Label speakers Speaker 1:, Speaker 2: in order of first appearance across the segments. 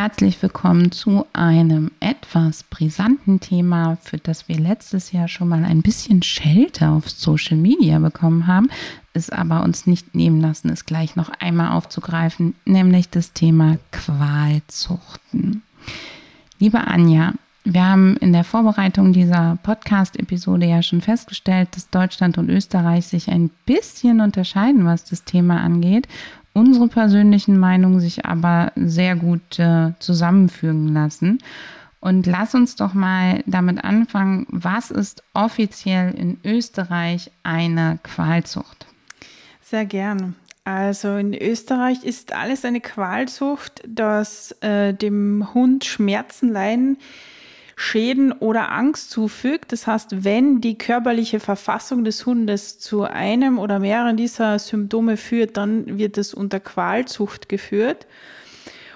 Speaker 1: Herzlich willkommen zu einem etwas brisanten Thema, für das wir letztes Jahr schon mal ein bisschen Schelte auf Social Media bekommen haben, es aber uns nicht nehmen lassen, es gleich noch einmal aufzugreifen, nämlich das Thema Qualzuchten. Liebe Anja, wir haben in der Vorbereitung dieser Podcast-Episode ja schon festgestellt, dass Deutschland und Österreich sich ein bisschen unterscheiden, was das Thema angeht unsere persönlichen Meinungen sich aber sehr gut äh, zusammenfügen lassen. Und lass uns doch mal damit anfangen, was ist offiziell in Österreich eine Qualzucht?
Speaker 2: Sehr gern. Also in Österreich ist alles eine Qualzucht, dass äh, dem Hund Schmerzen, Leiden, Schäden oder Angst zufügt. Das heißt, wenn die körperliche Verfassung des Hundes zu einem oder mehreren dieser Symptome führt, dann wird es unter Qualzucht geführt.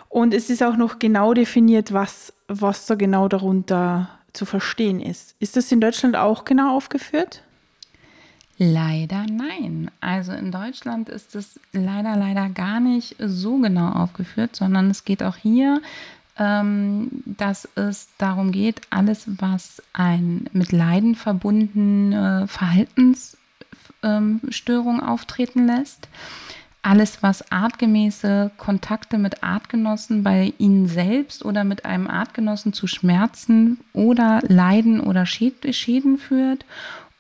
Speaker 2: Und es ist auch noch genau definiert, was, was da genau darunter zu verstehen ist. Ist das in Deutschland auch genau aufgeführt?
Speaker 1: Leider nein. Also in Deutschland ist es leider, leider gar nicht so genau aufgeführt, sondern es geht auch hier dass es darum geht, alles, was ein mit Leiden verbundene Verhaltensstörung ähm, auftreten lässt, alles, was artgemäße Kontakte mit Artgenossen bei ihnen selbst oder mit einem Artgenossen zu Schmerzen oder Leiden oder Schäden führt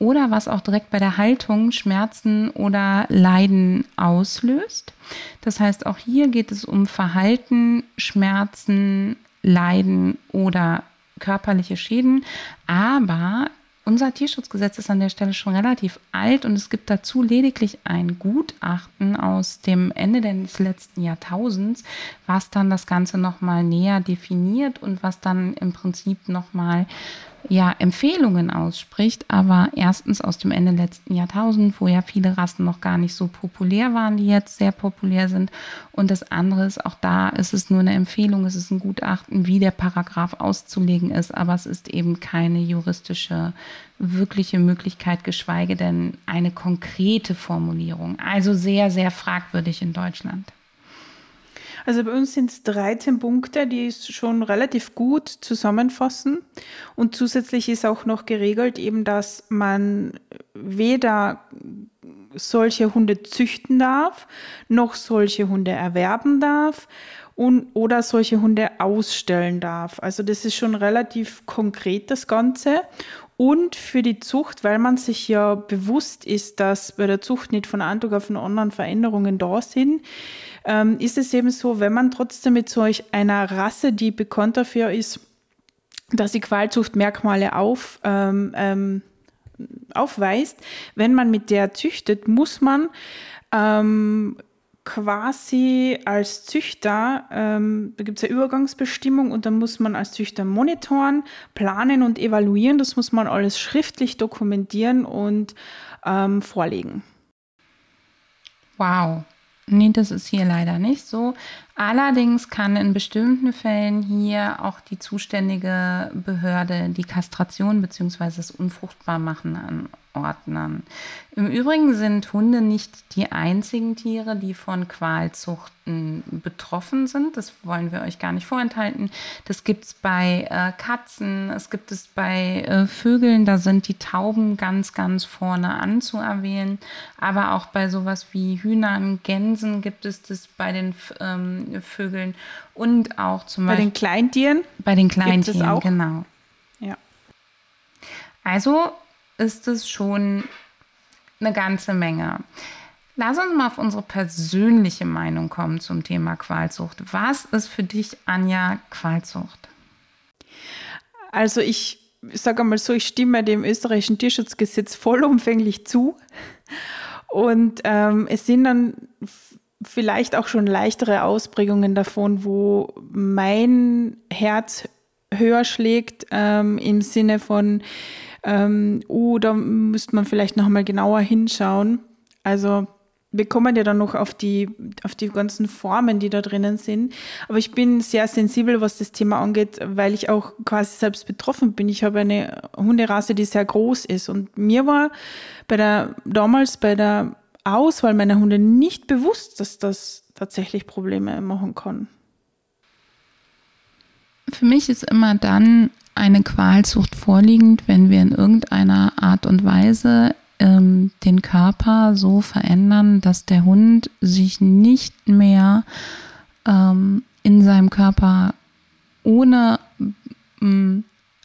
Speaker 1: oder was auch direkt bei der Haltung Schmerzen oder Leiden auslöst. Das heißt, auch hier geht es um Verhalten, Schmerzen, Leiden oder körperliche Schäden. Aber unser Tierschutzgesetz ist an der Stelle schon relativ alt und es gibt dazu lediglich ein Gutachten aus dem Ende des letzten Jahrtausends, was dann das Ganze nochmal näher definiert und was dann im Prinzip nochmal ja, Empfehlungen ausspricht, aber erstens aus dem Ende letzten Jahrtausend, wo ja viele Rassen noch gar nicht so populär waren, die jetzt sehr populär sind. Und das andere ist, auch da ist es nur eine Empfehlung, es ist ein Gutachten, wie der Paragraph auszulegen ist, aber es ist eben keine juristische, wirkliche Möglichkeit, geschweige denn eine konkrete Formulierung. Also sehr, sehr fragwürdig in Deutschland.
Speaker 2: Also bei uns sind es 13 Punkte, die schon relativ gut zusammenfassen. Und zusätzlich ist auch noch geregelt, eben, dass man weder solche Hunde züchten darf, noch solche Hunde erwerben darf und, oder solche Hunde ausstellen darf. Also das ist schon relativ konkret das Ganze. Und für die Zucht, weil man sich ja bewusst ist, dass bei der Zucht nicht von einem Tag auf den anderen Veränderungen da sind, ähm, ist es eben so, wenn man trotzdem mit solch einer Rasse, die bekannt dafür ist, dass sie Qualzuchtmerkmale auf, ähm, ähm, aufweist, wenn man mit der züchtet, muss man ähm, quasi als Züchter, ähm, da gibt es eine Übergangsbestimmung und dann muss man als Züchter monitoren, planen und evaluieren. Das muss man alles schriftlich dokumentieren und ähm, vorlegen.
Speaker 1: Wow, Nee, das ist hier leider nicht so. Allerdings kann in bestimmten Fällen hier auch die zuständige Behörde die Kastration bzw. das Unfruchtbarmachen anordnen. Im Übrigen sind Hunde nicht die einzigen Tiere, die von Qualzuchten betroffen sind. Das wollen wir euch gar nicht vorenthalten. Das gibt es bei äh, Katzen, es gibt es bei äh, Vögeln, da sind die Tauben ganz, ganz vorne anzuerwähnen. Aber auch bei sowas wie Hühnern, Gänsen gibt es das bei den ähm, Vögeln und auch zum
Speaker 2: Beispiel. Bei den Kleintieren?
Speaker 1: Bei den Kleintieren,
Speaker 2: auch?
Speaker 1: genau.
Speaker 2: Ja.
Speaker 1: Also ist es schon eine ganze Menge. Lass uns mal auf unsere persönliche Meinung kommen zum Thema Qualzucht. Was ist für dich, Anja, Qualzucht?
Speaker 2: Also ich sage mal so, ich stimme dem österreichischen Tierschutzgesetz vollumfänglich zu. Und ähm, es sind dann vielleicht auch schon leichtere Ausprägungen davon, wo mein Herz höher schlägt ähm, im Sinne von, ähm, oh, da müsste man vielleicht noch mal genauer hinschauen. Also wir kommen ja dann noch auf die, auf die ganzen Formen, die da drinnen sind. Aber ich bin sehr sensibel, was das Thema angeht, weil ich auch quasi selbst betroffen bin. Ich habe eine Hunderasse, die sehr groß ist. Und mir war bei der, damals bei der Auswahl meiner Hunde nicht bewusst, dass das tatsächlich Probleme machen kann.
Speaker 1: Für mich ist immer dann eine Qualzucht vorliegend, wenn wir in irgendeiner Art und Weise ähm, den Körper so verändern, dass der Hund sich nicht mehr ähm, in seinem Körper ohne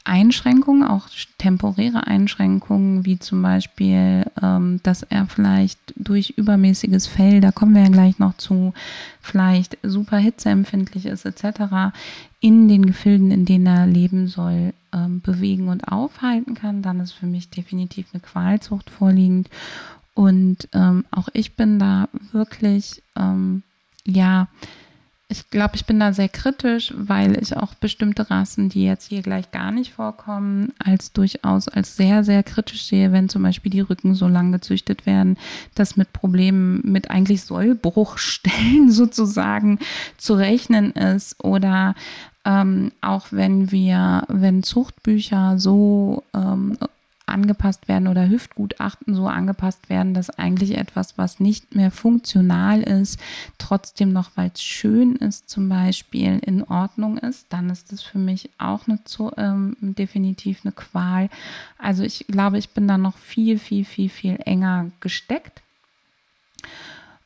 Speaker 1: Einschränkungen, auch temporäre Einschränkungen, wie zum Beispiel, ähm, dass er vielleicht durch übermäßiges Fell, da kommen wir ja gleich noch zu, vielleicht super hitzeempfindlich ist etc., in den Gefilden, in denen er leben soll, ähm, bewegen und aufhalten kann, dann ist für mich definitiv eine Qualzucht vorliegend. Und ähm, auch ich bin da wirklich, ähm, ja, ich glaube, ich bin da sehr kritisch, weil ich auch bestimmte Rassen, die jetzt hier gleich gar nicht vorkommen, als durchaus als sehr, sehr kritisch sehe, wenn zum Beispiel die Rücken so lang gezüchtet werden, dass mit Problemen, mit eigentlich Sollbruchstellen sozusagen zu rechnen ist. Oder ähm, auch wenn wir, wenn Zuchtbücher so ähm, angepasst werden oder Hüftgutachten so angepasst werden, dass eigentlich etwas, was nicht mehr funktional ist, trotzdem noch, weil es schön ist, zum Beispiel in Ordnung ist, dann ist das für mich auch eine, ähm, definitiv eine Qual. Also ich glaube, ich bin da noch viel, viel, viel, viel enger gesteckt.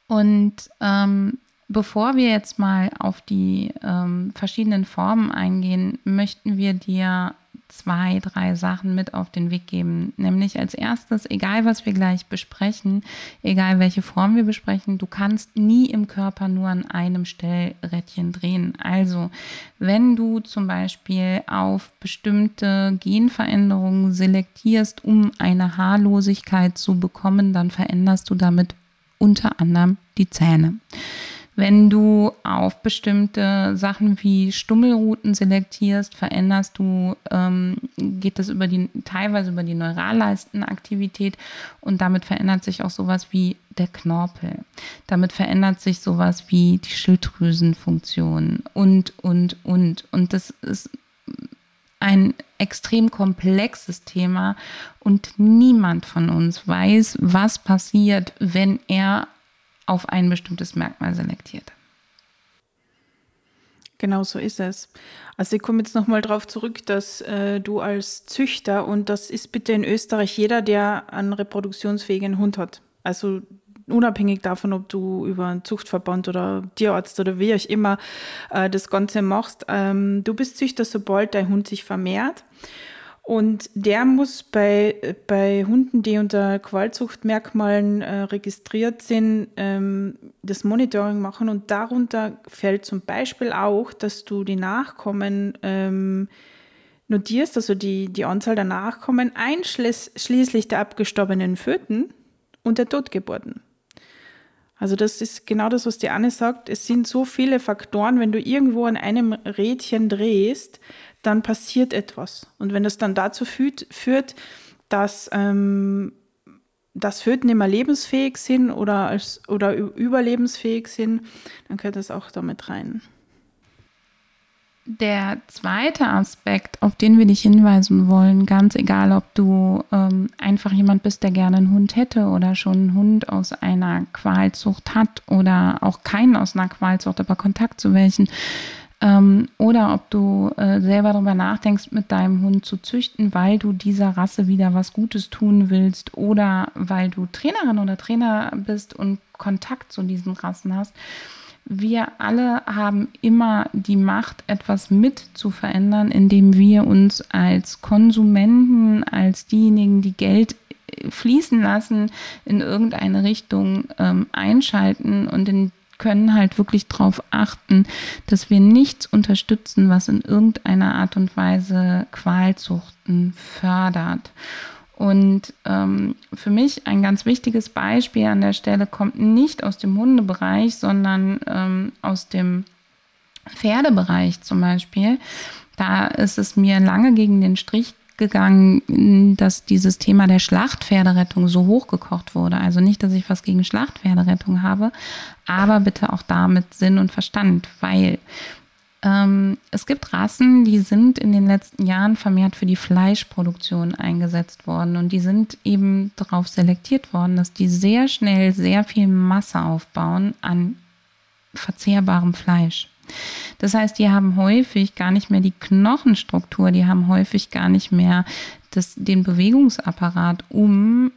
Speaker 1: Und ähm, bevor wir jetzt mal auf die ähm, verschiedenen Formen eingehen, möchten wir dir zwei, drei Sachen mit auf den Weg geben. Nämlich als erstes, egal was wir gleich besprechen, egal welche Form wir besprechen, du kannst nie im Körper nur an einem Stellrädchen drehen. Also wenn du zum Beispiel auf bestimmte Genveränderungen selektierst, um eine Haarlosigkeit zu bekommen, dann veränderst du damit unter anderem die Zähne. Wenn du auf bestimmte Sachen wie Stummelrouten selektierst, veränderst du, ähm, geht das über die, teilweise über die Neuralleistenaktivität und damit verändert sich auch sowas wie der Knorpel. Damit verändert sich sowas wie die Schilddrüsenfunktion und, und, und. Und das ist ein extrem komplexes Thema und niemand von uns weiß, was passiert, wenn er auf ein bestimmtes Merkmal selektiert.
Speaker 2: Genau so ist es. Also ich komme jetzt nochmal darauf zurück, dass äh, du als Züchter, und das ist bitte in Österreich jeder, der einen reproduktionsfähigen Hund hat. Also unabhängig davon, ob du über einen Zuchtverband oder Tierarzt oder wie auch immer äh, das Ganze machst. Ähm, du bist Züchter, sobald dein Hund sich vermehrt. Und der muss bei, bei Hunden, die unter Qualzuchtmerkmalen äh, registriert sind, ähm, das Monitoring machen. Und darunter fällt zum Beispiel auch, dass du die Nachkommen ähm, notierst, also die, die Anzahl der Nachkommen, einschließlich der abgestorbenen Föten und der Totgeburten. Also das ist genau das, was die Anne sagt. Es sind so viele Faktoren, wenn du irgendwo an einem Rädchen drehst, dann passiert etwas. Und wenn das dann dazu führt, führt dass, ähm, dass Föten immer lebensfähig sind oder, als, oder überlebensfähig sind, dann gehört das auch damit rein.
Speaker 1: Der zweite Aspekt, auf den wir dich hinweisen wollen, ganz egal, ob du ähm, einfach jemand bist, der gerne einen Hund hätte oder schon einen Hund aus einer Qualzucht hat oder auch keinen aus einer Qualzucht, aber Kontakt zu welchen, ähm, oder ob du äh, selber darüber nachdenkst, mit deinem Hund zu züchten, weil du dieser Rasse wieder was Gutes tun willst oder weil du Trainerin oder Trainer bist und Kontakt zu diesen Rassen hast. Wir alle haben immer die Macht, etwas mit zu verändern, indem wir uns als Konsumenten, als diejenigen, die Geld äh, fließen lassen, in irgendeine Richtung ähm, einschalten und in können halt wirklich darauf achten, dass wir nichts unterstützen, was in irgendeiner Art und Weise Qualzuchten fördert. Und ähm, für mich ein ganz wichtiges Beispiel an der Stelle kommt nicht aus dem Hundebereich, sondern ähm, aus dem Pferdebereich zum Beispiel. Da ist es mir lange gegen den Strich gegangen, dass dieses Thema der Schlachtpferderettung so hochgekocht wurde. Also nicht, dass ich was gegen Schlachtpferderettung habe, aber bitte auch da mit Sinn und Verstand, weil ähm, es gibt Rassen, die sind in den letzten Jahren vermehrt für die Fleischproduktion eingesetzt worden und die sind eben darauf selektiert worden, dass die sehr schnell sehr viel Masse aufbauen an verzehrbarem Fleisch. Das heißt, die haben häufig gar nicht mehr die Knochenstruktur, die haben häufig gar nicht mehr das, den Bewegungsapparat, um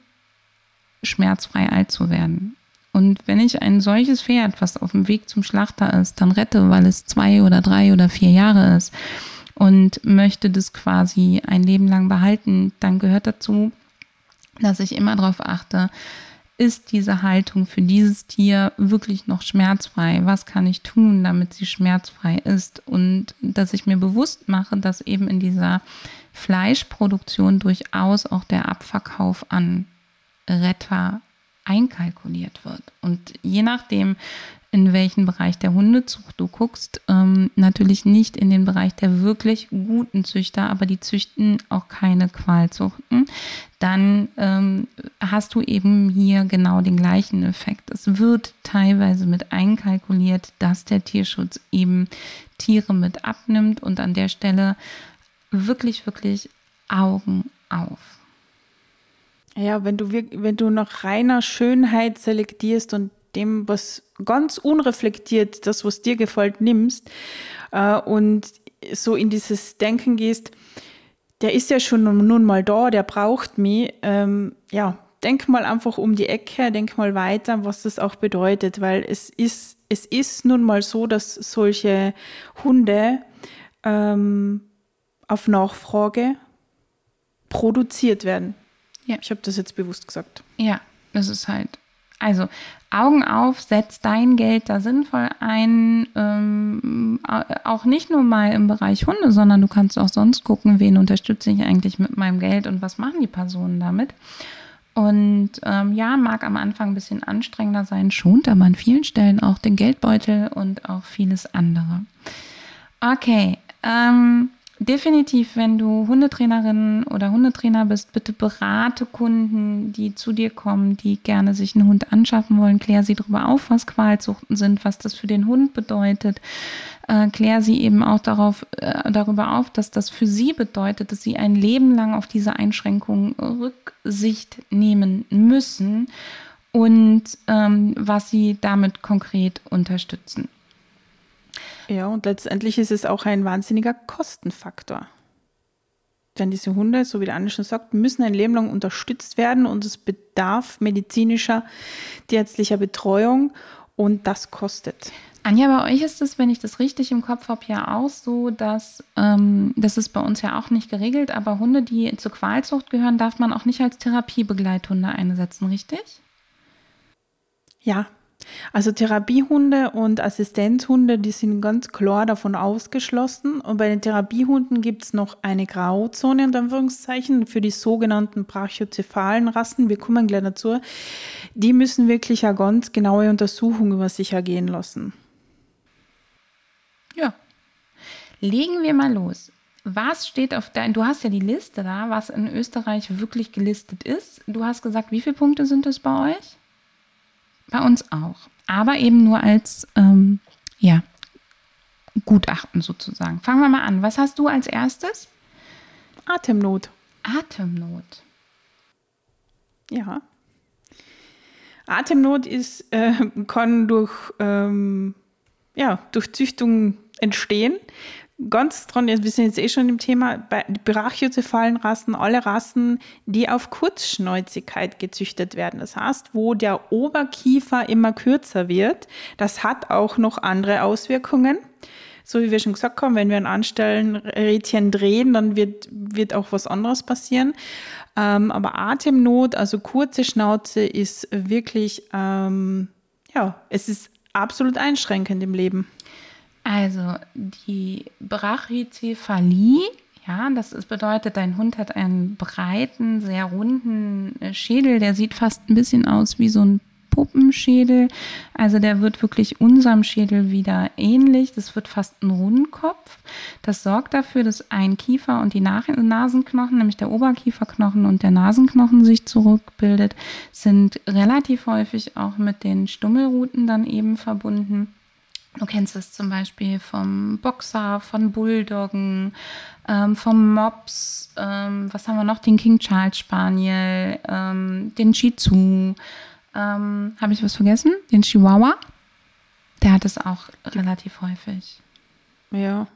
Speaker 1: schmerzfrei alt zu werden. Und wenn ich ein solches Pferd, was auf dem Weg zum Schlachter ist, dann rette, weil es zwei oder drei oder vier Jahre ist und möchte das quasi ein Leben lang behalten, dann gehört dazu, dass ich immer darauf achte, ist diese Haltung für dieses Tier wirklich noch schmerzfrei? Was kann ich tun, damit sie schmerzfrei ist? Und dass ich mir bewusst mache, dass eben in dieser Fleischproduktion durchaus auch der Abverkauf an Retter einkalkuliert wird. Und je nachdem, in welchen Bereich der Hundezucht du guckst, ähm, natürlich nicht in den Bereich der wirklich guten Züchter, aber die züchten auch keine Qualzuchten, dann ähm, hast du eben hier genau den gleichen Effekt. Es wird teilweise mit einkalkuliert, dass der Tierschutz eben Tiere mit abnimmt und an der Stelle wirklich, wirklich Augen auf.
Speaker 2: Ja, wenn du, wenn du nach reiner Schönheit selektierst und dem, was ganz unreflektiert, das, was dir gefällt, nimmst äh, und so in dieses Denken gehst, der ist ja schon nun mal da, der braucht mich. Ähm, ja, denk mal einfach um die Ecke, denk mal weiter, was das auch bedeutet, weil es ist, es ist nun mal so, dass solche Hunde ähm, auf Nachfrage produziert werden. Ja. Ich habe das jetzt bewusst gesagt.
Speaker 1: Ja, das ist halt. Also Augen auf, setz dein Geld da sinnvoll ein. Ähm, auch nicht nur mal im Bereich Hunde, sondern du kannst auch sonst gucken, wen unterstütze ich eigentlich mit meinem Geld und was machen die Personen damit. Und ähm, ja, mag am Anfang ein bisschen anstrengender sein, schont aber an vielen Stellen auch den Geldbeutel und auch vieles andere. Okay, ähm, definitiv, wenn du Hundetrainerin oder Hundetrainer bist, bitte berate Kunden, die zu dir kommen, die gerne sich einen Hund anschaffen wollen. Klär sie darüber auf, was Qualzuchten sind, was das für den Hund bedeutet. Äh, klär sie eben auch darauf, äh, darüber auf, dass das für sie bedeutet, dass sie ein Leben lang auf diese Einschränkungen Rücksicht nehmen müssen und ähm, was sie damit konkret unterstützen.
Speaker 2: Ja, und letztendlich ist es auch ein wahnsinniger Kostenfaktor. Denn diese Hunde, so wie der Anne schon sagt, müssen ein Leben lang unterstützt werden und es bedarf medizinischer, tierärztlicher Betreuung und das kostet.
Speaker 1: Anja, bei euch ist es, wenn ich das richtig im Kopf habe, ja auch so, dass ähm, das ist bei uns ja auch nicht geregelt, aber Hunde, die zur Qualzucht gehören, darf man auch nicht als Therapiebegleithunde einsetzen, richtig?
Speaker 2: Ja, also Therapiehunde und Assistenzhunde, die sind ganz klar davon ausgeschlossen. Und bei den Therapiehunden gibt es noch eine Grauzone in Anführungszeichen für die sogenannten brachiozephalen Rassen. Wir kommen gleich dazu. Die müssen wirklich eine ganz genaue Untersuchung über sich ergehen lassen.
Speaker 1: Ja. Legen wir mal los. Was steht auf dein, du hast ja die Liste da, was in Österreich wirklich gelistet ist. Du hast gesagt, wie viele Punkte sind es bei euch? Bei uns auch. Aber eben nur als ähm, ja, Gutachten sozusagen. Fangen wir mal an. Was hast du als erstes?
Speaker 2: Atemnot.
Speaker 1: Atemnot.
Speaker 2: Ja. Atemnot ist, äh, kann durch, ähm, ja, durch Züchtung entstehen ganz dran, wir sind jetzt eh schon im Thema, bei brachiozephalen Rassen, alle Rassen, die auf Kurzschnäuzigkeit gezüchtet werden. Das heißt, wo der Oberkiefer immer kürzer wird, das hat auch noch andere Auswirkungen. So wie wir schon gesagt haben, wenn wir ein Anstellenrädchen drehen, dann wird, wird auch was anderes passieren. Ähm, aber Atemnot, also kurze Schnauze, ist wirklich, ähm, ja, es ist absolut einschränkend im Leben.
Speaker 1: Also die Brachycephalie Ja, das ist, bedeutet, dein Hund hat einen breiten, sehr runden äh, Schädel, der sieht fast ein bisschen aus wie so ein Puppenschädel. Also der wird wirklich unserem Schädel wieder ähnlich. Das wird fast ein Rundkopf. Das sorgt dafür, dass ein Kiefer und die Nasenknochen, nämlich der Oberkieferknochen und der Nasenknochen sich zurückbildet, sind relativ häufig auch mit den Stummelruten dann eben verbunden. Du kennst es zum Beispiel vom Boxer, von Bulldoggen, ähm, vom Mops, ähm, was haben wir noch? Den King Charles Spaniel, ähm, den Shih Tzu. Ähm, Habe ich was vergessen? Den Chihuahua. Der hat es auch relativ häufig.
Speaker 2: Ja.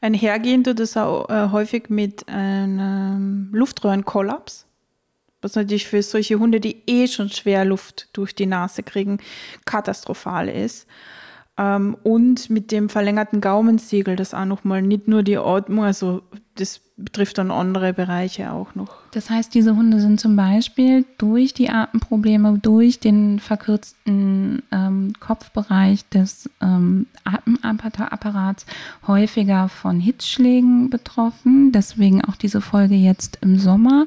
Speaker 2: Einhergehend tut es auch äh, häufig mit einem Luftröhrenkollaps. Was natürlich für solche Hunde, die eh schon schwer Luft durch die Nase kriegen, katastrophal ist. Ähm, und mit dem verlängerten Gaumensiegel, das auch nochmal nicht nur die Atmung, also das betrifft dann andere Bereiche auch noch.
Speaker 1: Das heißt, diese Hunde sind zum Beispiel durch die Atemprobleme, durch den verkürzten ähm, Kopfbereich des ähm, Atemapparats häufiger von Hitzschlägen betroffen. Deswegen auch diese Folge jetzt im Sommer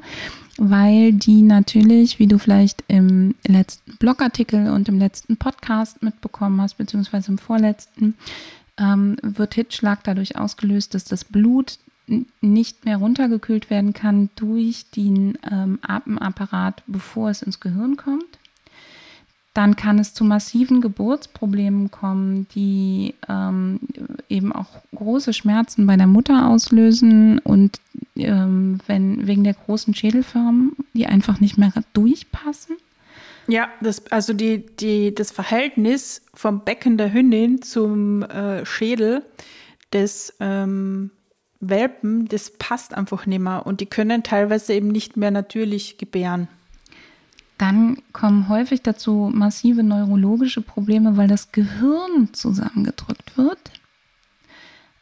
Speaker 1: weil die natürlich, wie du vielleicht im letzten Blogartikel und im letzten Podcast mitbekommen hast, beziehungsweise im vorletzten, ähm, wird Hitzschlag dadurch ausgelöst, dass das Blut nicht mehr runtergekühlt werden kann durch den ähm, Atemapparat, bevor es ins Gehirn kommt. Dann kann es zu massiven Geburtsproblemen kommen, die ähm, eben auch große Schmerzen bei der Mutter auslösen und ähm, wenn wegen der großen Schädelform, die einfach nicht mehr durchpassen.
Speaker 2: Ja, das, also die, die, das Verhältnis vom Becken der Hündin zum äh, Schädel des ähm, Welpen, das passt einfach nicht mehr und die können teilweise eben nicht mehr natürlich gebären.
Speaker 1: Dann kommen häufig dazu massive neurologische Probleme, weil das Gehirn zusammengedrückt wird.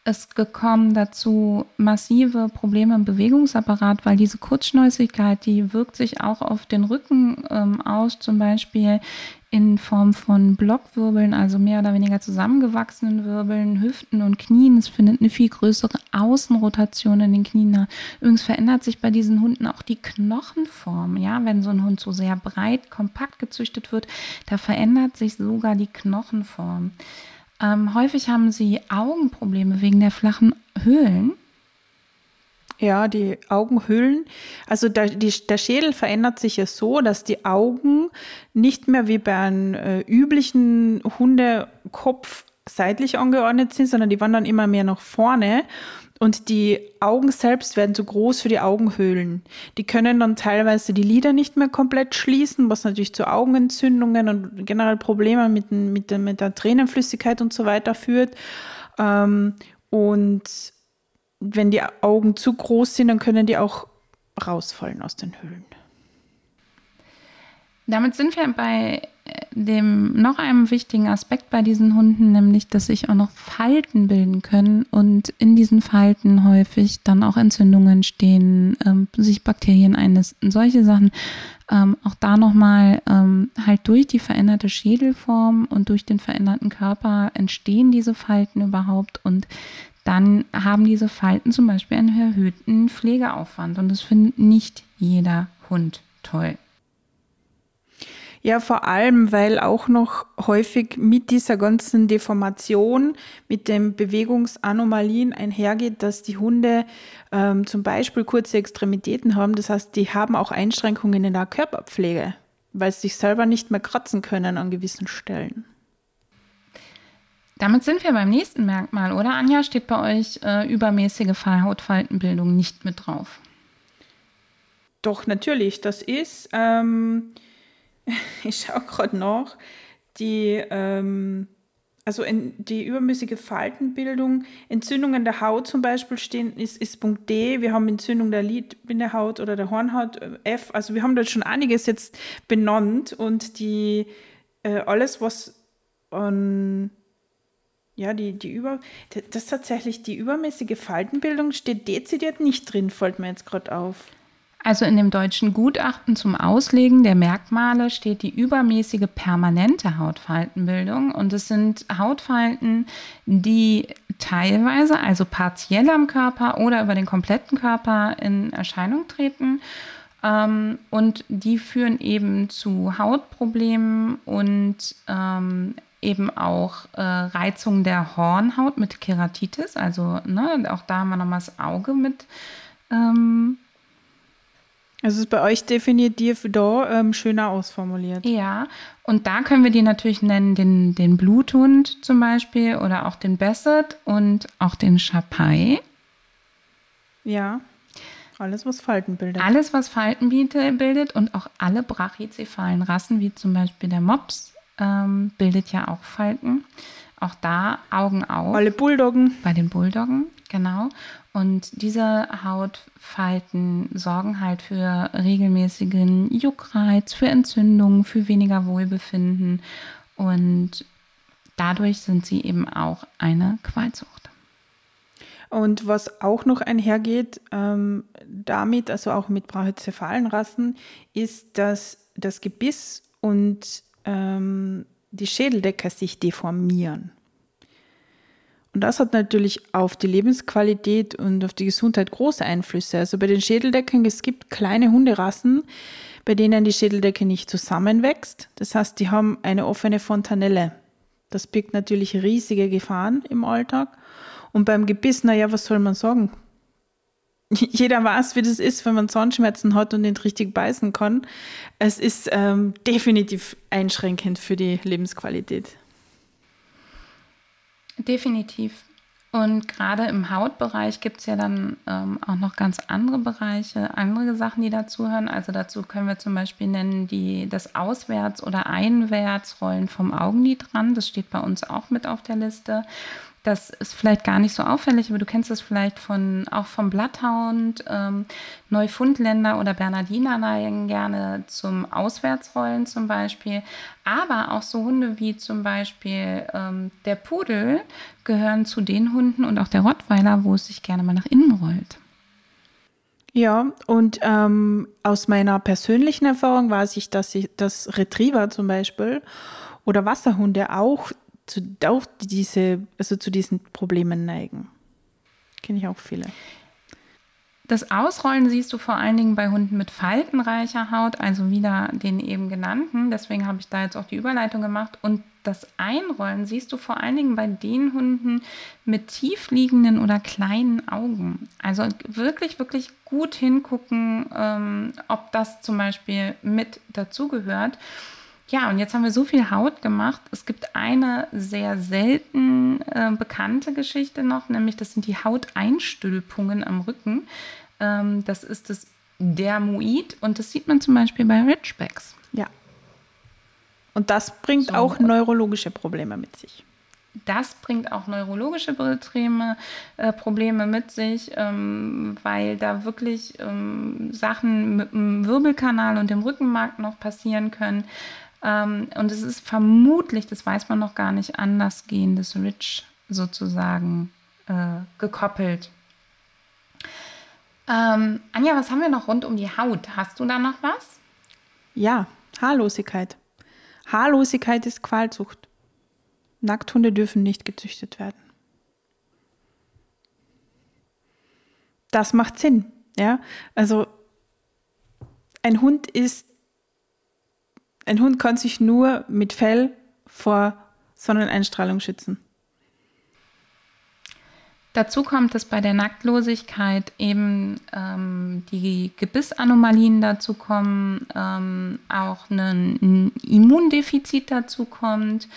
Speaker 1: Es kommen dazu massive Probleme im Bewegungsapparat, weil diese Kurzschnäusigkeit, die wirkt sich auch auf den Rücken ähm, aus, zum Beispiel in Form von Blockwirbeln, also mehr oder weniger zusammengewachsenen Wirbeln, Hüften und Knien. Es findet eine viel größere Außenrotation in den Knien. Übrigens verändert sich bei diesen Hunden auch die Knochenform. Ja, wenn so ein Hund so sehr breit, kompakt gezüchtet wird, da verändert sich sogar die Knochenform. Ähm, häufig haben sie Augenprobleme wegen der flachen Höhlen.
Speaker 2: Ja, die Augenhöhlen. Also der, die, der Schädel verändert sich ja so, dass die Augen nicht mehr wie bei einem äh, üblichen Hundekopf seitlich angeordnet sind, sondern die wandern immer mehr nach vorne. Und die Augen selbst werden zu groß für die Augenhöhlen. Die können dann teilweise die Lider nicht mehr komplett schließen, was natürlich zu Augenentzündungen und generell Problemen mit, mit, der, mit der Tränenflüssigkeit und so weiter führt. Ähm, und wenn die Augen zu groß sind, dann können die auch rausfallen aus den Höhlen.
Speaker 1: Damit sind wir bei äh, dem noch einem wichtigen Aspekt bei diesen Hunden, nämlich dass sich auch noch Falten bilden können und in diesen Falten häufig dann auch Entzündungen stehen, ähm, sich Bakterien einnisten, solche Sachen. Ähm, auch da nochmal ähm, halt durch die veränderte Schädelform und durch den veränderten Körper entstehen diese Falten überhaupt und dann haben diese Falten zum Beispiel einen erhöhten Pflegeaufwand und das findet nicht jeder Hund toll.
Speaker 2: Ja, vor allem, weil auch noch häufig mit dieser ganzen Deformation, mit den Bewegungsanomalien einhergeht, dass die Hunde ähm, zum Beispiel kurze Extremitäten haben. Das heißt, die haben auch Einschränkungen in der Körperpflege, weil sie sich selber nicht mehr kratzen können an gewissen Stellen.
Speaker 1: Damit sind wir beim nächsten Merkmal, oder Anja? Steht bei euch äh, übermäßige Hautfaltenbildung nicht mit drauf?
Speaker 2: Doch, natürlich. Das ist, ähm, ich schaue gerade nach, die, ähm, also in, die übermäßige Faltenbildung, Entzündungen der Haut zum Beispiel stehen, ist, ist Punkt D. Wir haben Entzündung der Lidbindehaut oder der Hornhaut äh, F. Also wir haben da schon einiges jetzt benannt und die äh, alles, was an ja, die, die über, das tatsächlich, die übermäßige Faltenbildung steht dezidiert nicht drin, fällt mir jetzt gerade auf.
Speaker 1: Also in dem deutschen Gutachten zum Auslegen der Merkmale steht die übermäßige permanente Hautfaltenbildung. Und es sind Hautfalten, die teilweise, also partiell am Körper oder über den kompletten Körper in Erscheinung treten. Ähm, und die führen eben zu Hautproblemen und ähm, eben auch äh, Reizung der Hornhaut mit Keratitis. Also ne, auch da haben wir nochmal das Auge mit. Ähm,
Speaker 2: also ist bei euch definitiv da ähm, schöner ausformuliert.
Speaker 1: Ja, und da können wir die natürlich nennen, den, den Bluthund zum Beispiel oder auch den Basset und auch den Chapai.
Speaker 2: Ja, alles, was Falten bildet.
Speaker 1: Alles, was Falten bildet und auch alle brachycephalen Rassen, wie zum Beispiel der Mops, ähm, bildet ja auch Falten. Auch da Augen auf.
Speaker 2: Alle Bulldoggen.
Speaker 1: Bei den Bulldoggen, genau. Und diese Hautfalten sorgen halt für regelmäßigen Juckreiz, für Entzündungen, für weniger Wohlbefinden. Und dadurch sind sie eben auch eine Qualzucht.
Speaker 2: Und was auch noch einhergeht ähm, damit, also auch mit brachycephalen Rassen, ist, dass das Gebiss und ähm, die Schädeldecke sich deformieren. Und das hat natürlich auf die Lebensqualität und auf die Gesundheit große Einflüsse. Also bei den Schädeldecken, es gibt kleine Hunderassen, bei denen die Schädeldecke nicht zusammenwächst. Das heißt, die haben eine offene Fontanelle. Das birgt natürlich riesige Gefahren im Alltag. Und beim Gebiss, naja, was soll man sagen? Jeder weiß, wie das ist, wenn man Zahnschmerzen hat und nicht richtig beißen kann. Es ist ähm, definitiv einschränkend für die Lebensqualität.
Speaker 1: Definitiv. Und gerade im Hautbereich gibt es ja dann ähm, auch noch ganz andere Bereiche, andere Sachen, die dazugehören. Also dazu können wir zum Beispiel nennen die, das Auswärts- oder Einwärtsrollen vom Augenlid dran. Das steht bei uns auch mit auf der Liste. Das ist vielleicht gar nicht so auffällig, aber du kennst es vielleicht von, auch vom Blatthound. Ähm, Neufundländer oder Bernardiner neigen gerne zum Auswärtsrollen zum Beispiel. Aber auch so Hunde wie zum Beispiel ähm, der Pudel gehören zu den Hunden und auch der Rottweiler, wo es sich gerne mal nach innen rollt.
Speaker 2: Ja, und ähm, aus meiner persönlichen Erfahrung weiß ich, dass ich das Retriever zum Beispiel oder Wasserhunde auch zu, auch diese, also zu diesen Problemen neigen. Kenne ich auch viele.
Speaker 1: Das Ausrollen siehst du vor allen Dingen bei Hunden mit faltenreicher Haut, also wieder den eben genannten. Deswegen habe ich da jetzt auch die Überleitung gemacht. Und das Einrollen siehst du vor allen Dingen bei den Hunden mit tiefliegenden oder kleinen Augen. Also wirklich, wirklich gut hingucken, ähm, ob das zum Beispiel mit dazugehört. Ja, und jetzt haben wir so viel Haut gemacht. Es gibt eine sehr selten äh, bekannte Geschichte noch, nämlich das sind die Hauteinstülpungen am Rücken. Ähm, das ist das Dermoid und das sieht man zum Beispiel bei Ridgebacks.
Speaker 2: Ja. Und das bringt so, auch neurologische Probleme mit sich.
Speaker 1: Das bringt auch neurologische Probleme, äh, Probleme mit sich, ähm, weil da wirklich ähm, Sachen mit dem Wirbelkanal und dem Rückenmark noch passieren können. Ähm, und es ist vermutlich, das weiß man noch gar nicht, an das Gen des Rich sozusagen äh, gekoppelt. Ähm, Anja, was haben wir noch rund um die Haut? Hast du da noch was?
Speaker 2: Ja, Haarlosigkeit. Haarlosigkeit ist Qualzucht. Nackthunde dürfen nicht gezüchtet werden. Das macht Sinn. Ja, also ein Hund ist ein Hund kann sich nur mit Fell vor Sonneneinstrahlung schützen.
Speaker 1: Dazu kommt, dass bei der Nacktlosigkeit eben ähm, die Gebissanomalien dazu kommen, ähm, auch ein Immundefizit dazu kommt.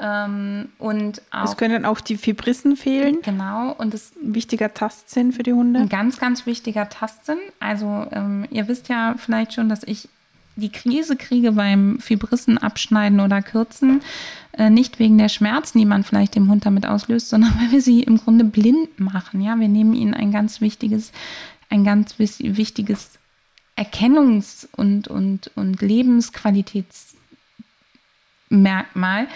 Speaker 1: Ähm, und auch,
Speaker 2: es können auch die Fibrissen fehlen.
Speaker 1: Genau. Und es
Speaker 2: ein wichtiger Tastsinn für die Hunde.
Speaker 1: Ein ganz, ganz wichtiger Tastsinn. Also ähm, ihr wisst ja vielleicht schon, dass ich die Krise kriege beim Fibrissen abschneiden oder kürzen, äh, nicht wegen der Schmerzen, die man vielleicht dem Hund damit auslöst, sondern weil wir sie im Grunde blind machen. Ja, wir nehmen ihnen ein ganz wichtiges, ein ganz wichtiges Erkennungs- und, und, und Lebensqualitätsmerkmal.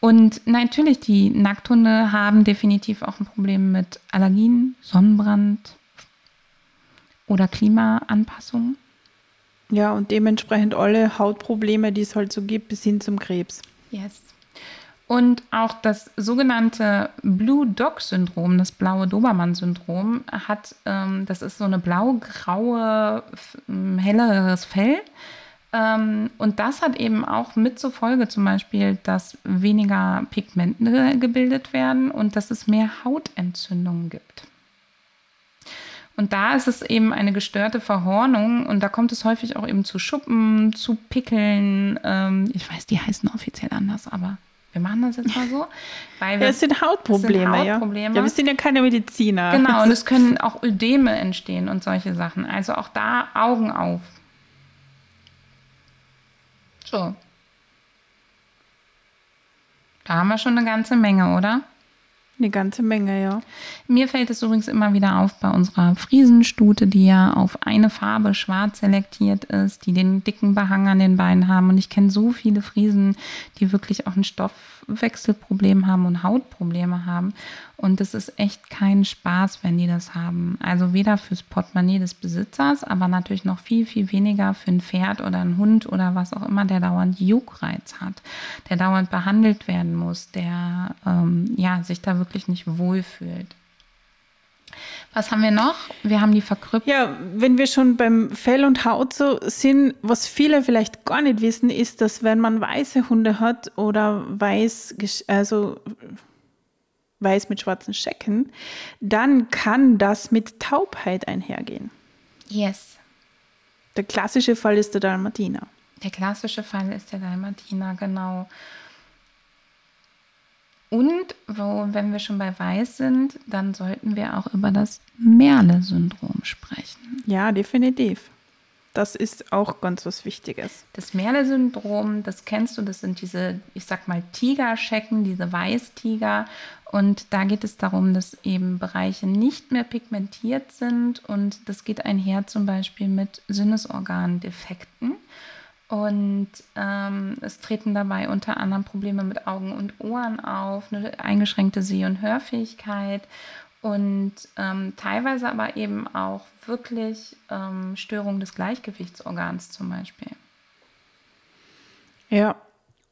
Speaker 1: Und natürlich, die Nackthunde haben definitiv auch ein Problem mit Allergien, Sonnenbrand oder Klimaanpassungen.
Speaker 2: Ja, und dementsprechend alle Hautprobleme, die es halt so gibt, bis hin zum Krebs.
Speaker 1: Yes. Und auch das sogenannte Blue Dog-Syndrom, das blaue Dobermann-Syndrom, hat, ähm, das ist so eine blau-graue, helleres Fell. Ähm, und das hat eben auch mit zur Folge zum Beispiel, dass weniger Pigmente gebildet werden und dass es mehr Hautentzündungen gibt. Und da ist es eben eine gestörte Verhornung und da kommt es häufig auch eben zu Schuppen, zu Pickeln. Ähm, ich weiß, die heißen offiziell anders, aber wir machen das jetzt mal so.
Speaker 2: Weil wir, ja, es sind Hautprobleme, sind Hautprobleme. Ja. ja. Wir sind ja keine Mediziner.
Speaker 1: Genau, und es können auch Ödeme entstehen und solche Sachen. Also auch da Augen auf. So. Da haben wir schon eine ganze Menge, oder?
Speaker 2: Eine ganze Menge, ja.
Speaker 1: Mir fällt es übrigens immer wieder auf bei unserer Friesenstute, die ja auf eine Farbe schwarz selektiert ist, die den dicken Behang an den Beinen haben. Und ich kenne so viele Friesen, die wirklich auch ein Stoffwechselproblem haben und Hautprobleme haben. Und es ist echt kein Spaß, wenn die das haben. Also weder fürs Portemonnaie des Besitzers, aber natürlich noch viel, viel weniger für ein Pferd oder einen Hund oder was auch immer, der dauernd Juckreiz hat, der dauernd behandelt werden muss, der ähm, ja, sich da wirklich nicht wohlfühlt. Was haben wir noch? Wir haben die Verkrüppelung.
Speaker 2: Ja, wenn wir schon beim Fell und Haut so sind, was viele vielleicht gar nicht wissen, ist, dass wenn man weiße Hunde hat oder weiß, also weiß mit schwarzen Schecken, dann kann das mit Taubheit einhergehen.
Speaker 1: Yes.
Speaker 2: Der klassische Fall ist der Dalmatiner.
Speaker 1: Der klassische Fall ist der Dalmatiner, genau. Und wo, wenn wir schon bei Weiß sind, dann sollten wir auch über das Merle-Syndrom sprechen.
Speaker 2: Ja, definitiv. Das ist auch ganz was Wichtiges.
Speaker 1: Das Merle-Syndrom, das kennst du, das sind diese, ich sag mal, Tigerschecken, diese Weißtiger. Und da geht es darum, dass eben Bereiche nicht mehr pigmentiert sind und das geht einher zum Beispiel mit Sinnesorgandefekten. Und ähm, es treten dabei unter anderem Probleme mit Augen und Ohren auf, eine eingeschränkte Seh- und Hörfähigkeit und ähm, teilweise aber eben auch wirklich ähm, Störungen des Gleichgewichtsorgans zum Beispiel.
Speaker 2: Ja,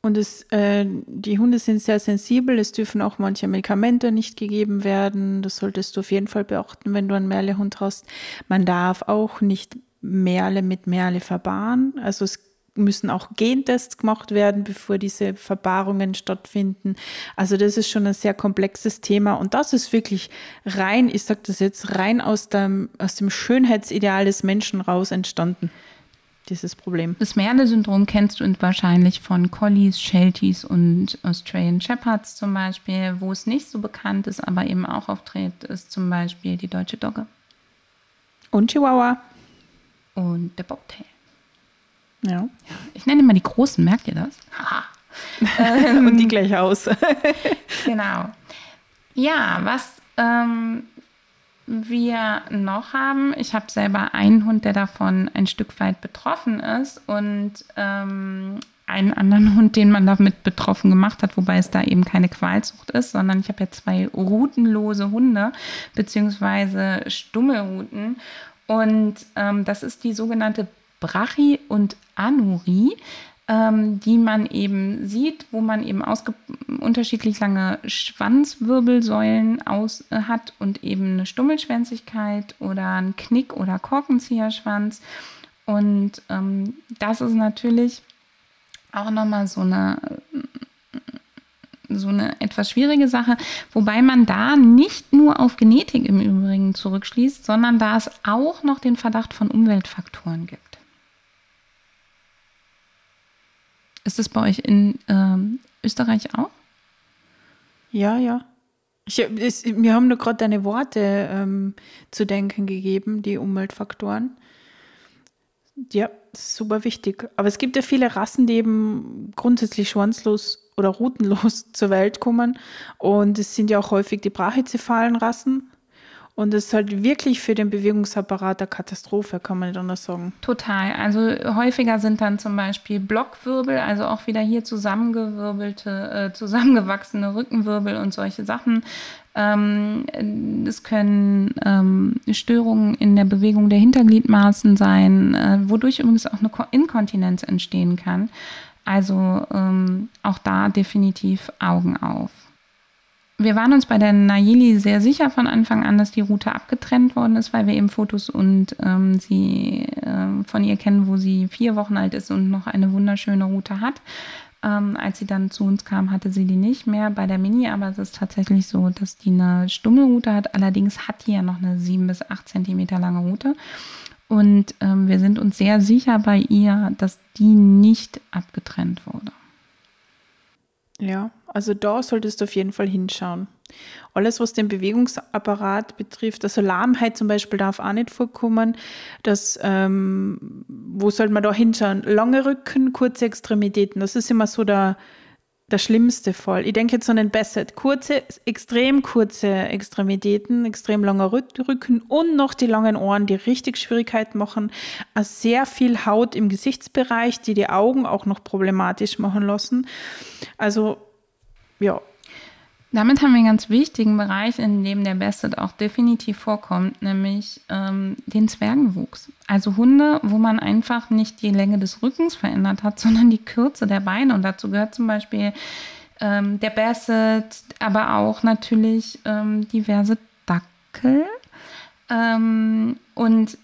Speaker 2: und es, äh, die Hunde sind sehr sensibel. Es dürfen auch manche Medikamente nicht gegeben werden. Das solltest du auf jeden Fall beachten, wenn du einen Merlehund hast. Man darf auch nicht Merle mit Merle verbahren. Also es müssen auch Gentests gemacht werden, bevor diese Verpaarungen stattfinden. Also das ist schon ein sehr komplexes Thema und das ist wirklich rein, ich sage das jetzt, rein aus dem, aus dem Schönheitsideal des Menschen raus entstanden, dieses Problem.
Speaker 1: Das Merle-Syndrom kennst du wahrscheinlich von Collies, Shelties und Australian Shepherds zum Beispiel. Wo es nicht so bekannt ist, aber eben auch auftritt, ist zum Beispiel die deutsche Dogge.
Speaker 2: Und Chihuahua.
Speaker 1: Und der Bobtail.
Speaker 2: Ja.
Speaker 1: Ich nenne immer die Großen, merkt ihr das?
Speaker 2: Ähm, Und die gleich aus.
Speaker 1: genau. Ja, was ähm, wir noch haben, ich habe selber einen Hund, der davon ein Stück weit betroffen ist und ähm, einen anderen Hund, den man damit betroffen gemacht hat, wobei es da eben keine Qualzucht ist, sondern ich habe ja zwei routenlose Hunde, beziehungsweise Stummelruten. Und ähm, das ist die sogenannte Brachi und Anuri, ähm, die man eben sieht, wo man eben unterschiedlich lange Schwanzwirbelsäulen aus äh, hat und eben eine Stummelschwänzigkeit oder ein Knick- oder Korkenzieherschwanz. Und ähm, das ist natürlich auch nochmal so eine so eine etwas schwierige Sache, wobei man da nicht nur auf Genetik im Übrigen zurückschließt, sondern da es auch noch den Verdacht von Umweltfaktoren gibt. Ist das bei euch in ähm, Österreich auch?
Speaker 2: Ja, ja. Ich, es, mir haben nur gerade deine Worte ähm, zu denken gegeben, die Umweltfaktoren. Ja, super wichtig. Aber es gibt ja viele Rassen, die eben grundsätzlich schwanzlos oder rutenlos zur Welt kommen. Und es sind ja auch häufig die brachycephalen Rassen. Und es ist halt wirklich für den Bewegungsapparat eine Katastrophe, kann man nicht anders sagen.
Speaker 1: Total. Also häufiger sind dann zum Beispiel Blockwirbel, also auch wieder hier zusammengewirbelte, äh, zusammengewachsene Rückenwirbel und solche Sachen. Ähm, es können ähm, Störungen in der Bewegung der Hintergliedmaßen sein, äh, wodurch übrigens auch eine Inkontinenz entstehen kann. Also ähm, auch da definitiv Augen auf wir waren uns bei der Nayeli sehr sicher von Anfang an, dass die Route abgetrennt worden ist, weil wir eben Fotos und ähm, sie äh, von ihr kennen, wo sie vier Wochen alt ist und noch eine wunderschöne Route hat. Ähm, als sie dann zu uns kam, hatte sie die nicht mehr bei der Mini, aber es ist tatsächlich so, dass die eine Stummelroute hat. Allerdings hat die ja noch eine sieben bis acht Zentimeter lange Route. Und ähm, wir sind uns sehr sicher bei ihr, dass die nicht abgetrennt wurde.
Speaker 2: Ja, also da solltest du auf jeden Fall hinschauen. Alles, was den Bewegungsapparat betrifft, also Lahmheit zum Beispiel darf auch nicht vorkommen. Das, ähm, wo sollte man da hinschauen? Lange Rücken, kurze Extremitäten. Das ist immer so der, der schlimmste Fall. Ich denke jetzt an den Bassett. Kurze, extrem kurze Extremitäten, extrem langer Rücken und noch die langen Ohren, die richtig Schwierigkeiten machen. Sehr viel Haut im Gesichtsbereich, die die Augen auch noch problematisch machen lassen. Also, ja,
Speaker 1: damit haben wir einen ganz wichtigen Bereich, in dem der Basset auch definitiv vorkommt, nämlich ähm, den Zwergenwuchs. Also Hunde, wo man einfach nicht die Länge des Rückens verändert hat, sondern die Kürze der Beine. Und dazu gehört zum Beispiel ähm, der Basset, aber auch natürlich ähm, diverse Dackel. Ähm, und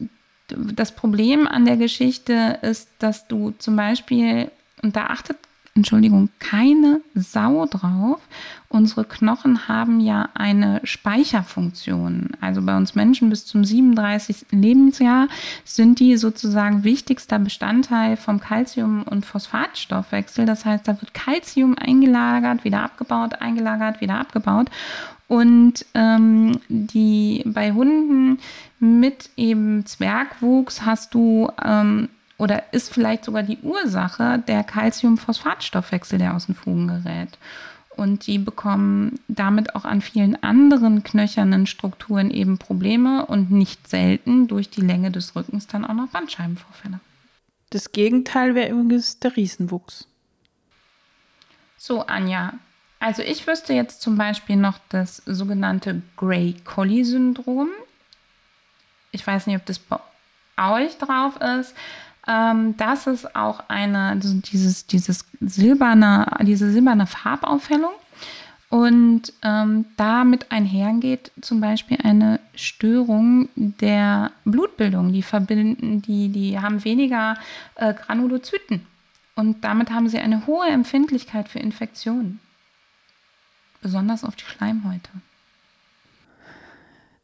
Speaker 1: das Problem an der Geschichte ist, dass du zum Beispiel, und da achtet Entschuldigung, keine Sau drauf. Unsere Knochen haben ja eine Speicherfunktion. Also bei uns Menschen bis zum 37. Lebensjahr sind die sozusagen wichtigster Bestandteil vom Calcium- und Phosphatstoffwechsel. Das heißt, da wird Calcium eingelagert, wieder abgebaut, eingelagert, wieder abgebaut. Und ähm, die bei Hunden mit eben Zwergwuchs hast du ähm, oder ist vielleicht sogar die Ursache der Calcium-Phosphatstoffwechsel, der aus den Fugen gerät. Und die bekommen damit auch an vielen anderen knöchernen Strukturen eben Probleme und nicht selten durch die Länge des Rückens dann auch noch Bandscheibenvorfälle.
Speaker 2: Das Gegenteil wäre übrigens der Riesenwuchs.
Speaker 1: So, Anja. Also ich wüsste jetzt zum Beispiel noch das sogenannte Gray-Collie-Syndrom. Ich weiß nicht, ob das bei euch drauf ist. Ähm, das ist auch eine, also dieses, dieses silberne, diese silberne Farbaufhellung. Und ähm, damit einhergeht zum Beispiel eine Störung der Blutbildung. Die verbinden, die, die haben weniger äh, Granulozyten. Und damit haben sie eine hohe Empfindlichkeit für Infektionen. Besonders auf die Schleimhäute.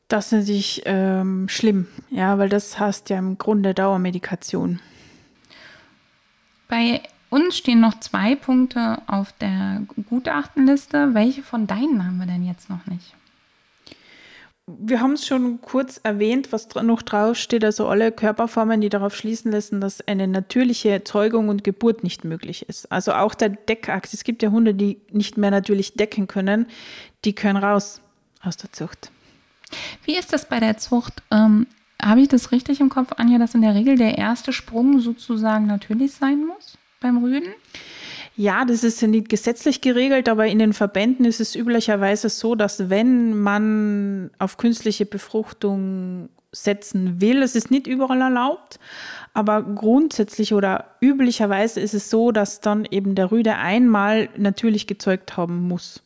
Speaker 2: Das ist natürlich ähm, schlimm, ja, weil das heißt ja im Grunde Dauermedikation.
Speaker 1: Bei uns stehen noch zwei Punkte auf der Gutachtenliste. Welche von deinen haben wir denn jetzt noch nicht?
Speaker 2: Wir haben es schon kurz erwähnt, was noch draufsteht, also alle Körperformen, die darauf schließen lassen, dass eine natürliche Zeugung und Geburt nicht möglich ist. Also auch der Deckakt. Es gibt ja Hunde, die nicht mehr natürlich decken können, die können raus aus der Zucht.
Speaker 1: Wie ist das bei der Zucht? Habe ich das richtig im Kopf, Anja, dass in der Regel der erste Sprung sozusagen natürlich sein muss beim Rüden?
Speaker 2: Ja, das ist nicht gesetzlich geregelt, aber in den Verbänden ist es üblicherweise so, dass wenn man auf künstliche Befruchtung setzen will, es ist nicht überall erlaubt, aber grundsätzlich oder üblicherweise ist es so, dass dann eben der Rüde einmal natürlich gezeugt haben muss.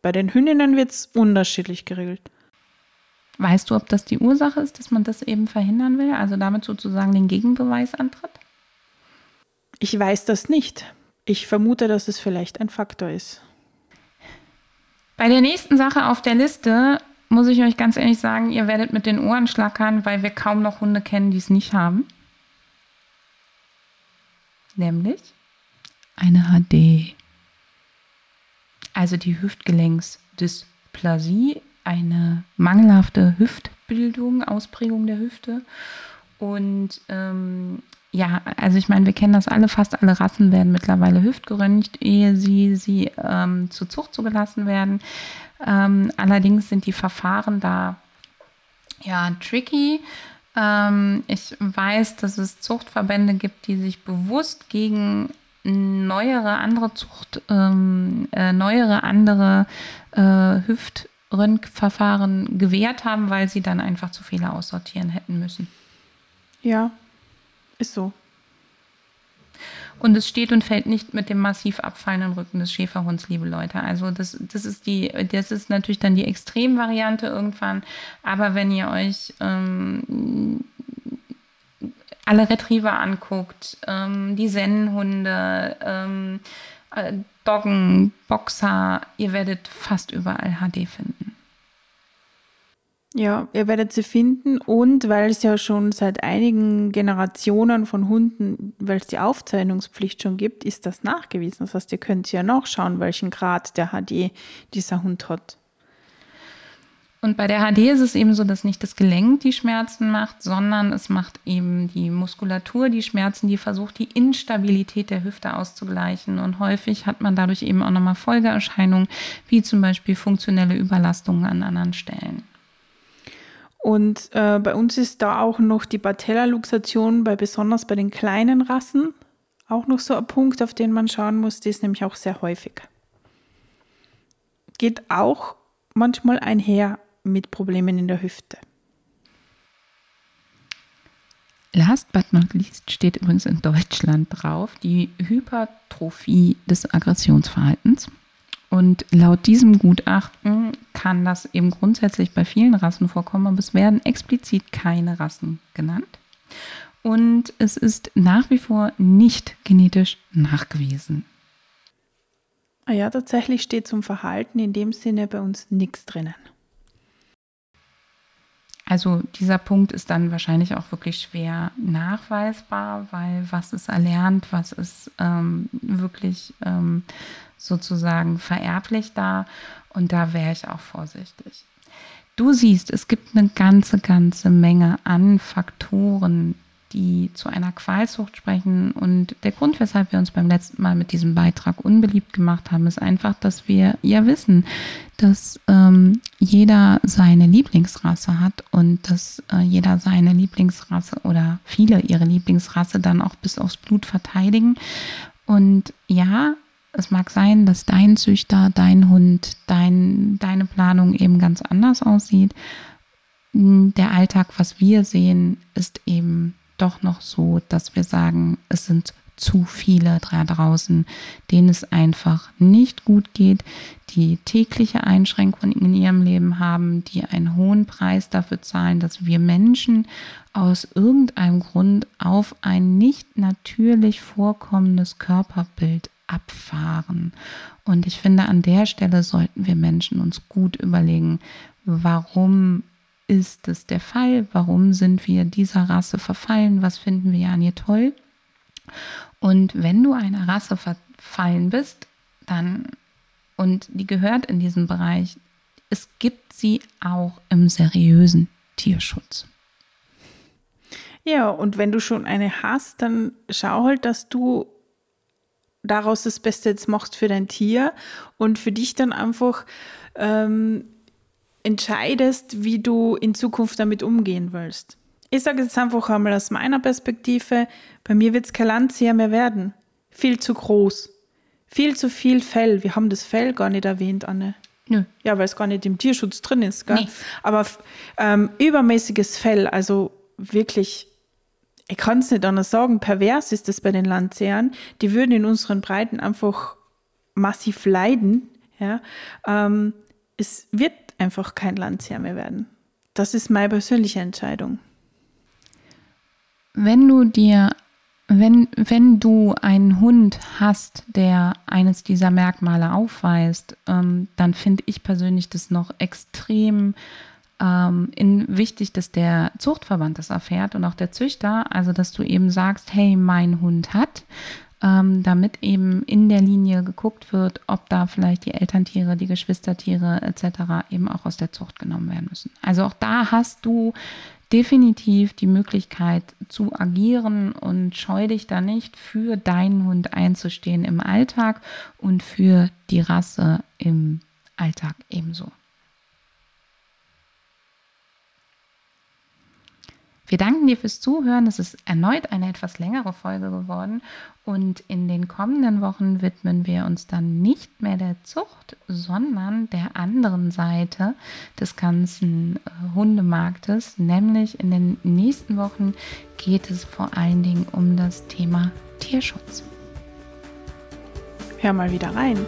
Speaker 2: Bei den Hündinnen wird es unterschiedlich geregelt.
Speaker 1: Weißt du, ob das die Ursache ist, dass man das eben verhindern will, also damit sozusagen den Gegenbeweis antritt?
Speaker 2: Ich weiß das nicht. Ich vermute, dass es vielleicht ein Faktor ist.
Speaker 1: Bei der nächsten Sache auf der Liste muss ich euch ganz ehrlich sagen, ihr werdet mit den Ohren schlackern, weil wir kaum noch Hunde kennen, die es nicht haben. Nämlich eine HD. Also die Hüftgelenksdysplasie eine mangelhafte Hüftbildung, Ausprägung der Hüfte. Und ähm, ja, also ich meine, wir kennen das alle, fast alle Rassen werden mittlerweile hüftgeröntgt, ehe sie, sie ähm, zur Zucht zugelassen werden. Ähm, allerdings sind die Verfahren da ja, tricky. Ähm, ich weiß, dass es Zuchtverbände gibt, die sich bewusst gegen neuere andere Zucht, ähm, äh, neuere andere äh, Hüftröntgenverfahren gewährt haben, weil sie dann einfach zu Fehler aussortieren hätten müssen.
Speaker 2: Ja, ist so.
Speaker 1: Und es steht und fällt nicht mit dem massiv abfallenden Rücken des Schäferhunds, liebe Leute. Also das, das ist die, das ist natürlich dann die Extremvariante irgendwann. Aber wenn ihr euch ähm, alle Retriever anguckt, ähm, die Sennenhunde, ähm, äh, Doggen, Boxer, ihr werdet fast überall HD finden.
Speaker 2: Ja, ihr werdet sie finden und weil es ja schon seit einigen Generationen von Hunden, weil es die Aufzeichnungspflicht schon gibt, ist das nachgewiesen. Das heißt, ihr könnt ja nachschauen, welchen Grad der HD dieser Hund hat.
Speaker 1: Und bei der HD ist es eben so, dass nicht das Gelenk die Schmerzen macht, sondern es macht eben die Muskulatur die Schmerzen, die versucht, die Instabilität der Hüfte auszugleichen. Und häufig hat man dadurch eben auch nochmal Folgeerscheinungen, wie zum Beispiel funktionelle Überlastungen an anderen Stellen.
Speaker 2: Und äh, bei uns ist da auch noch die Patellaluxation, bei besonders bei den kleinen Rassen, auch noch so ein Punkt, auf den man schauen muss. Die ist nämlich auch sehr häufig. Geht auch manchmal einher mit Problemen in der Hüfte.
Speaker 1: Last but not least steht übrigens in Deutschland drauf die Hypertrophie des Aggressionsverhaltens. Und laut diesem Gutachten kann das eben grundsätzlich bei vielen Rassen vorkommen, aber es werden explizit keine Rassen genannt. Und es ist nach wie vor nicht genetisch nachgewiesen.
Speaker 2: Ah ja, tatsächlich steht zum Verhalten in dem Sinne bei uns nichts drinnen.
Speaker 1: Also dieser Punkt ist dann wahrscheinlich auch wirklich schwer nachweisbar, weil was ist erlernt, was ist ähm, wirklich ähm, sozusagen vererblich da und da wäre ich auch vorsichtig. Du siehst, es gibt eine ganze, ganze Menge an Faktoren, die zu einer Qualzucht sprechen. Und der Grund, weshalb wir uns beim letzten Mal mit diesem Beitrag unbeliebt gemacht haben, ist einfach, dass wir ja wissen, dass ähm, jeder seine Lieblingsrasse hat und dass äh, jeder seine Lieblingsrasse oder viele ihre Lieblingsrasse dann auch bis aufs Blut verteidigen. Und ja, es mag sein, dass dein Züchter, dein Hund, dein, deine Planung eben ganz anders aussieht. Der Alltag, was wir sehen, ist eben doch noch so, dass wir sagen, es sind zu viele da draußen, denen es einfach nicht gut geht, die tägliche Einschränkungen in ihrem Leben haben, die einen hohen Preis dafür zahlen, dass wir Menschen aus irgendeinem Grund auf ein nicht natürlich vorkommendes Körperbild abfahren. Und ich finde, an der Stelle sollten wir Menschen uns gut überlegen, warum ist es der Fall? Warum sind wir dieser Rasse verfallen? Was finden wir an ihr toll? Und wenn du einer Rasse verfallen bist, dann, und die gehört in diesen Bereich, es gibt sie auch im seriösen Tierschutz.
Speaker 2: Ja, und wenn du schon eine hast, dann schau halt, dass du daraus das Beste jetzt machst für dein Tier und für dich dann einfach ähm, entscheidest, wie du in Zukunft damit umgehen willst. Ich sage jetzt einfach einmal aus meiner Perspektive, bei mir wird es kein Landseher mehr werden. Viel zu groß. Viel zu viel Fell. Wir haben das Fell gar nicht erwähnt, Anne. Nö. Ja, weil es gar nicht im Tierschutz drin ist. Gell? Nee. Aber ähm, übermäßiges Fell, also wirklich, ich kann es nicht anders sagen, pervers ist das bei den Landsehern. Die würden in unseren Breiten einfach massiv leiden. Ja? Ähm, es wird einfach kein Landseher mehr werden. Das ist meine persönliche Entscheidung.
Speaker 1: Wenn du dir, wenn, wenn du einen Hund hast, der eines dieser Merkmale aufweist, ähm, dann finde ich persönlich das noch extrem ähm, in, wichtig, dass der Zuchtverband das erfährt und auch der Züchter, also dass du eben sagst, hey, mein Hund hat ähm, damit eben in der Linie geguckt wird, ob da vielleicht die Elterntiere, die Geschwistertiere etc. eben auch aus der Zucht genommen werden müssen. Also auch da hast du definitiv die Möglichkeit zu agieren und scheu dich da nicht für deinen Hund einzustehen im Alltag und für die Rasse im Alltag ebenso. Wir danken dir fürs Zuhören. Es ist erneut eine etwas längere Folge geworden. Und in den kommenden Wochen widmen wir uns dann nicht mehr der Zucht, sondern der anderen Seite des ganzen äh, Hundemarktes. Nämlich in den nächsten Wochen geht es vor allen Dingen um das Thema Tierschutz.
Speaker 2: Hör mal wieder rein.